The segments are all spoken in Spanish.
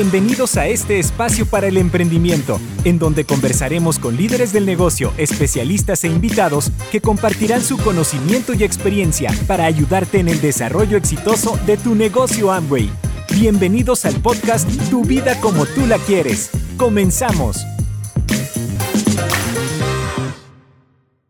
Bienvenidos a este espacio para el emprendimiento, en donde conversaremos con líderes del negocio, especialistas e invitados que compartirán su conocimiento y experiencia para ayudarte en el desarrollo exitoso de tu negocio Amway. Bienvenidos al podcast Tu vida como tú la quieres. Comenzamos.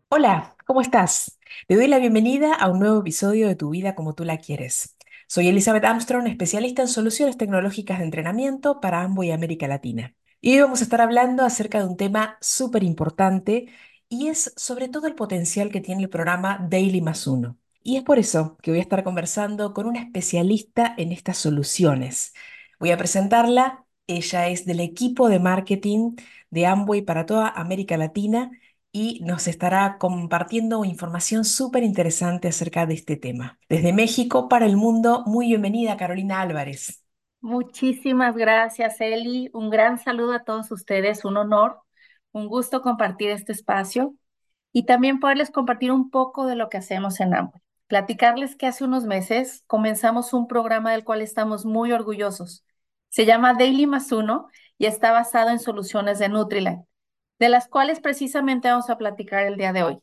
Hola, ¿cómo estás? Te doy la bienvenida a un nuevo episodio de Tu vida como tú la quieres. Soy Elizabeth Armstrong, especialista en soluciones tecnológicas de entrenamiento para Amway América Latina. Y hoy vamos a estar hablando acerca de un tema súper importante y es sobre todo el potencial que tiene el programa Daily Más Uno. Y es por eso que voy a estar conversando con una especialista en estas soluciones. Voy a presentarla. Ella es del equipo de marketing de Amway para toda América Latina y nos estará compartiendo información súper interesante acerca de este tema. Desde México para el mundo, muy bienvenida Carolina Álvarez. Muchísimas gracias, Eli. Un gran saludo a todos ustedes, un honor, un gusto compartir este espacio y también poderles compartir un poco de lo que hacemos en Amway. Platicarles que hace unos meses comenzamos un programa del cual estamos muy orgullosos. Se llama Daily Más Uno y está basado en soluciones de Nutrilite de las cuales precisamente vamos a platicar el día de hoy,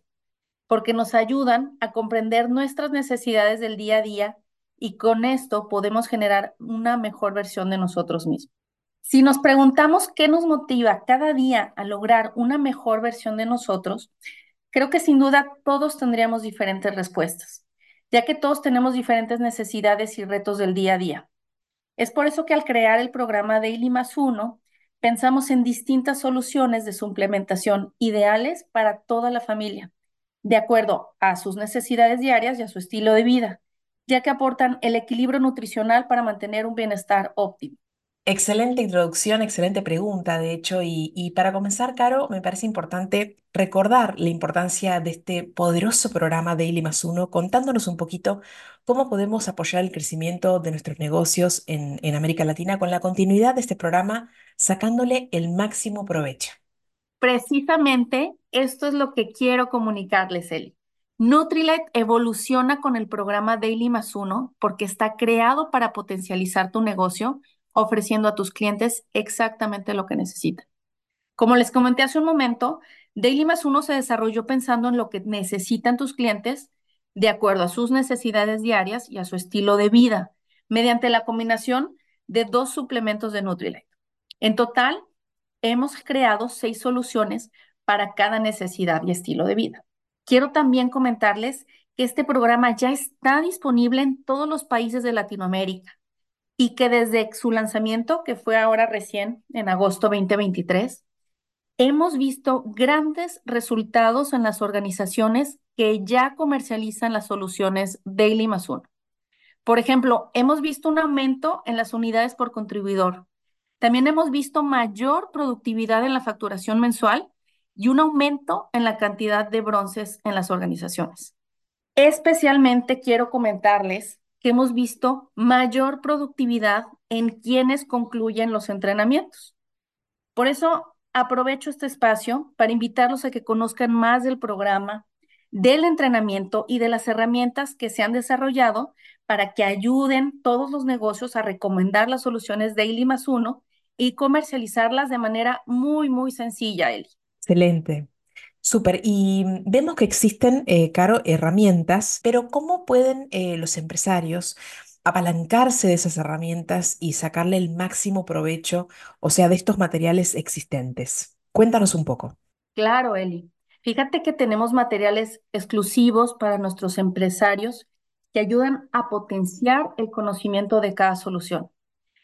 porque nos ayudan a comprender nuestras necesidades del día a día y con esto podemos generar una mejor versión de nosotros mismos. Si nos preguntamos qué nos motiva cada día a lograr una mejor versión de nosotros, creo que sin duda todos tendríamos diferentes respuestas, ya que todos tenemos diferentes necesidades y retos del día a día. Es por eso que al crear el programa Daily Más Uno, pensamos en distintas soluciones de suplementación ideales para toda la familia, de acuerdo a sus necesidades diarias y a su estilo de vida, ya que aportan el equilibrio nutricional para mantener un bienestar óptimo. Excelente introducción, excelente pregunta, de hecho, y, para comenzar, Caro, me parece importante recordar la importancia de este poderoso programa Daily Más Uno, contándonos un poquito cómo podemos apoyar el crecimiento de nuestros negocios en, América Latina con la continuidad de este programa, sacándole el máximo provecho. Precisamente esto es lo que quiero comunicarles, Eli. Nutrilite evoluciona con el programa Daily Más Uno porque está creado para potencializar tu negocio ofreciendo a tus clientes exactamente lo que necesitan. Como les comenté hace un momento, Daily Más Uno se desarrolló pensando en lo que necesitan tus clientes de acuerdo a sus necesidades diarias y a su estilo de vida, mediante la combinación de dos suplementos de Nutrilite. En total, hemos creado seis soluciones para cada necesidad y estilo de vida. Quiero también comentarles que este programa ya está disponible en todos los países de Latinoamérica y que desde su lanzamiento, que fue ahora recién en agosto 2023, hemos visto grandes resultados en las organizaciones que ya comercializan las soluciones Daily más uno. Por ejemplo, hemos visto un aumento en las unidades por contribuidor. También hemos visto mayor productividad en la facturación mensual y un aumento en la cantidad de bronces en las organizaciones. Especialmente quiero comentarles hemos visto mayor productividad en quienes concluyen los entrenamientos. Por eso aprovecho este espacio para invitarlos a que conozcan más del programa, del entrenamiento y de las herramientas que se han desarrollado para que ayuden todos los negocios a recomendar las soluciones Daily más uno y comercializarlas de manera muy, muy sencilla, Eli. Excelente. Súper. Y vemos que existen, eh, Caro, herramientas, pero ¿cómo pueden eh, los empresarios apalancarse de esas herramientas y sacarle el máximo provecho, o sea, de estos materiales existentes? Cuéntanos un poco. Claro, Eli. Fíjate que tenemos materiales exclusivos para nuestros empresarios que ayudan a potenciar el conocimiento de cada solución.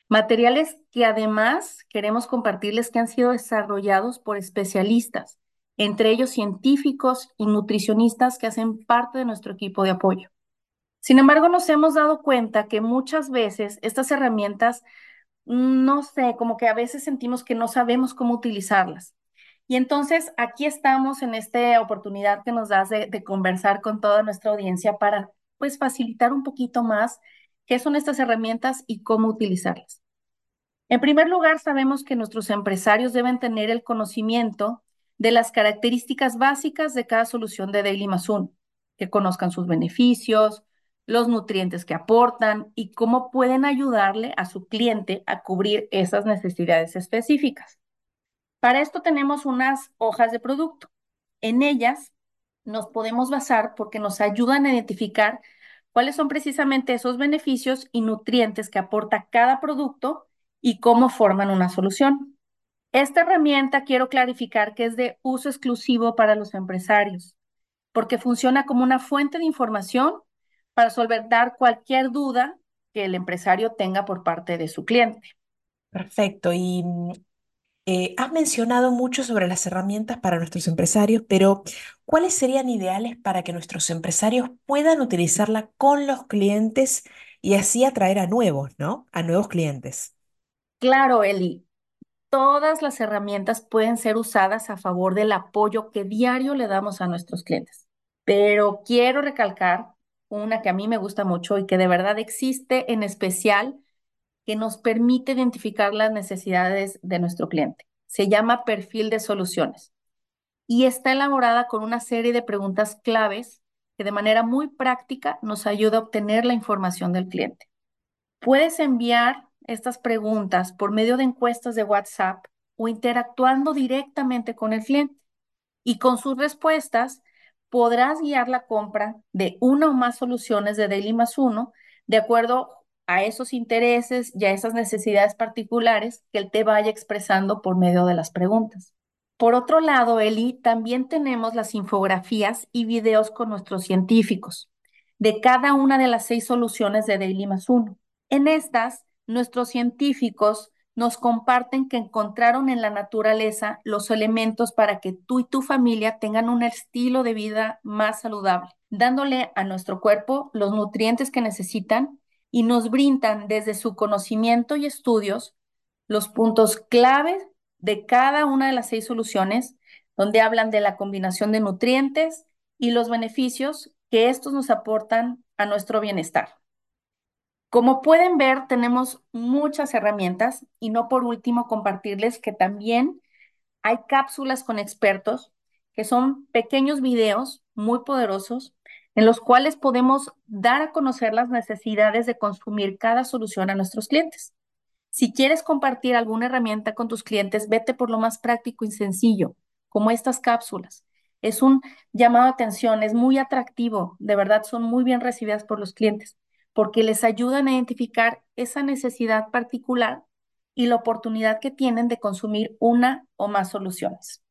Materiales que además queremos compartirles que han sido desarrollados por especialistas entre ellos científicos y nutricionistas que hacen parte de nuestro equipo de apoyo. Sin embargo, nos hemos dado cuenta que muchas veces estas herramientas, no sé, como que a veces sentimos que no sabemos cómo utilizarlas. Y entonces aquí estamos en esta oportunidad que nos das de, de conversar con toda nuestra audiencia para pues facilitar un poquito más qué son estas herramientas y cómo utilizarlas. En primer lugar, sabemos que nuestros empresarios deben tener el conocimiento de las características básicas de cada solución de Daily Más que conozcan sus beneficios, los nutrientes que aportan y cómo pueden ayudarle a su cliente a cubrir esas necesidades específicas. Para esto tenemos unas hojas de producto. En ellas nos podemos basar porque nos ayudan a identificar cuáles son precisamente esos beneficios y nutrientes que aporta cada producto y cómo forman una solución. Esta herramienta quiero clarificar que es de uso exclusivo para los empresarios, porque funciona como una fuente de información para solventar cualquier duda que el empresario tenga por parte de su cliente. Perfecto. Y mm, eh, has mencionado mucho sobre las herramientas para nuestros empresarios, pero ¿cuáles serían ideales para que nuestros empresarios puedan utilizarla con los clientes y así atraer a nuevos, ¿no? A nuevos clientes. Claro, Eli, todas las herramientas pueden ser usadas a favor del apoyo que diario le damos a nuestros clientes. Pero quiero recalcar una que a mí me gusta mucho y que de verdad existe en especial que nos permite identificar las necesidades de nuestro cliente. Se llama perfil de soluciones y está elaborada con una serie de preguntas claves que de manera muy práctica nos ayuda a obtener la información del cliente. Puedes enviar estas preguntas por medio de encuestas de WhatsApp o interactuando directamente con el cliente y con sus respuestas podrás guiar la compra de una o más soluciones de Daily más uno de acuerdo a esos intereses y a esas necesidades particulares que él te vaya expresando por medio de las preguntas. Por otro lado, Eli, también tenemos las infografías y videos con nuestros científicos de cada una de las seis soluciones de Daily más uno. En estas, nuestros científicos nos comparten que encontraron en la naturaleza los elementos para que tú y tu familia tengan un estilo de vida más saludable, dándole a nuestro cuerpo los nutrientes que necesitan y nos brindan desde su conocimiento y estudios los puntos claves de cada una de las seis soluciones, donde hablan de la combinación de nutrientes y los beneficios que estos nos aportan a nuestro bienestar. Como pueden ver, tenemos muchas herramientas y no por último compartirles que también hay cápsulas con expertos que son pequeños videos muy poderosos en los cuales podemos dar a conocer las necesidades de consumir cada solución a nuestros clientes. Si quieres compartir alguna herramienta con tus clientes, vete por lo más práctico y sencillo, como estas cápsulas. Es un llamado a atención, es muy atractivo, de verdad son muy bien recibidas por los clientes, porque les ayudan a identificar esa necesidad particular y la oportunidad que tienen de consumir una o más soluciones.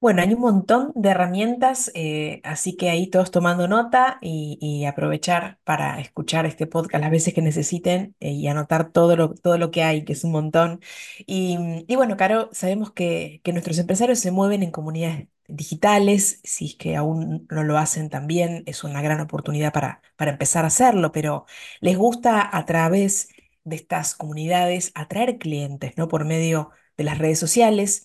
Bueno, hay un montón de herramientas, eh, así que ahí todos tomando nota y, aprovechar para escuchar este podcast las veces que necesiten eh, y anotar todo lo, todo lo que hay, que es un montón. Y, y bueno, Caro, sabemos que, que nuestros empresarios se mueven en comunidades digitales, si es que aún no lo hacen también, es una gran oportunidad para, para empezar a hacerlo, pero les gusta a través de estas comunidades atraer clientes, ¿no? Por medio de las redes sociales.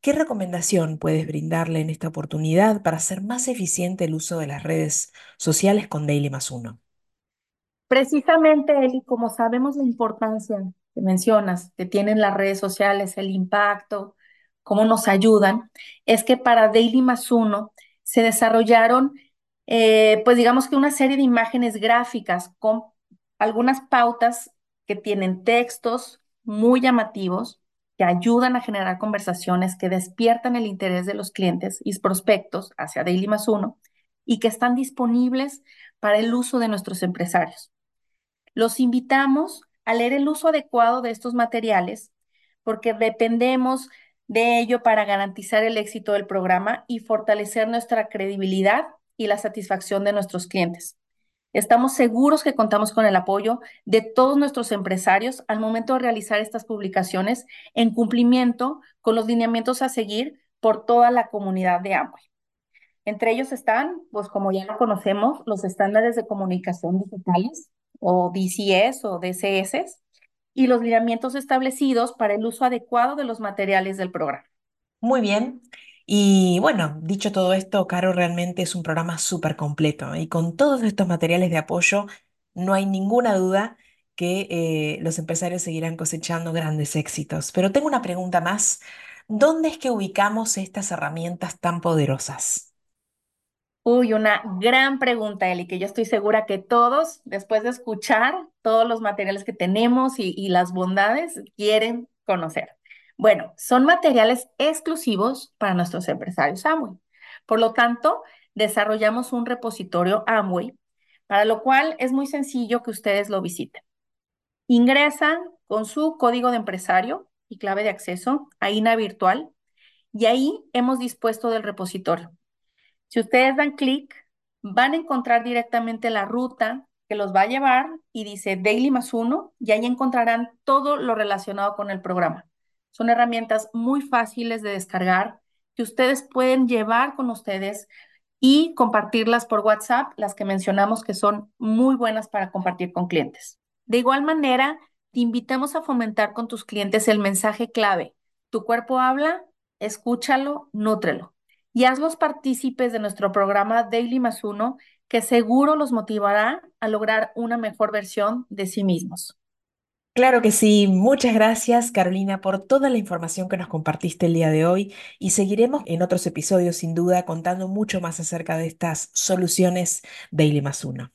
¿Qué recomendación puedes brindarle en esta oportunidad para hacer más eficiente el uso de las redes sociales con Daily más uno? Precisamente, Eli, como sabemos la importancia que mencionas, que tienen las redes sociales, el impacto, cómo nos ayudan, es que para Daily más se desarrollaron, eh, pues digamos que una serie de imágenes gráficas con algunas pautas que tienen textos muy llamativos que ayudan a generar conversaciones que despiertan el interés de los clientes y prospectos hacia Daily más y que están disponibles para el uso de nuestros empresarios. Los invitamos a leer el uso adecuado de estos materiales porque dependemos de ello para garantizar el éxito del programa y fortalecer nuestra credibilidad y la satisfacción de nuestros clientes. Estamos seguros que contamos con el apoyo de todos nuestros empresarios al momento de realizar estas publicaciones en cumplimiento con los lineamientos a seguir por toda la comunidad de Amway. Entre ellos están, pues como ya lo conocemos, los estándares de comunicación digitales o DCS o DCS y los lineamientos establecidos para el uso adecuado de los materiales del programa. Muy bien. Y bueno, dicho todo esto, Caro realmente es un programa súper completo y con todos estos materiales de apoyo no hay ninguna duda que eh, los empresarios seguirán cosechando grandes éxitos. Pero tengo una pregunta más. ¿Dónde es que ubicamos estas herramientas tan poderosas? Uy, una gran pregunta, Eli, que yo estoy segura que todos, después de escuchar todos los materiales que tenemos y, las bondades, quieren conocer. Bueno, son materiales exclusivos para nuestros empresarios Amway. Por lo tanto, desarrollamos un repositorio Amway, para lo cual es muy sencillo que ustedes lo visiten. Ingresan con su código de empresario y clave de acceso a INA Virtual y ahí hemos dispuesto del repositorio. Si ustedes dan clic, van a encontrar directamente la ruta que los va a llevar y dice Daily más uno y ahí encontrarán todo lo relacionado con el programa. Son herramientas muy fáciles de descargar que ustedes pueden llevar con ustedes y compartirlas por WhatsApp, las que mencionamos que son muy buenas para compartir con clientes. De igual manera, te invitamos a fomentar con tus clientes el mensaje clave. Tu cuerpo habla, escúchalo, nútrelo y hazlos partícipes de nuestro programa Daily más uno, que seguro los motivará a lograr una mejor versión de sí mismos. Claro que sí. Muchas gracias, Carolina, por toda la información que nos compartiste el día de hoy y seguiremos en otros episodios, sin duda, contando mucho más acerca de estas soluciones Daily más uno.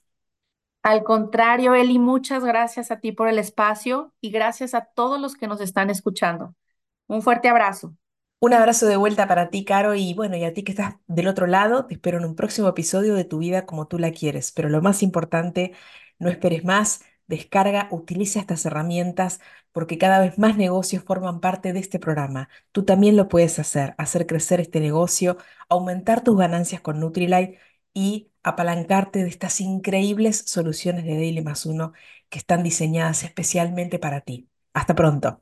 Al contrario, Eli, muchas gracias a ti por el espacio y gracias a todos los que nos están escuchando. Un fuerte abrazo. Un abrazo de vuelta para ti, Caro, y bueno, y a ti que estás del otro lado, te espero en un próximo episodio de Tu vida como tú la quieres. Pero lo más importante, no esperes más, descarga, utiliza estas herramientas porque cada vez más negocios forman parte de este programa. Tú también lo puedes hacer, hacer crecer este negocio, aumentar tus ganancias con Nutrilite y apalancarte de estas increíbles soluciones de Daily más uno que están diseñadas especialmente para ti. Hasta pronto.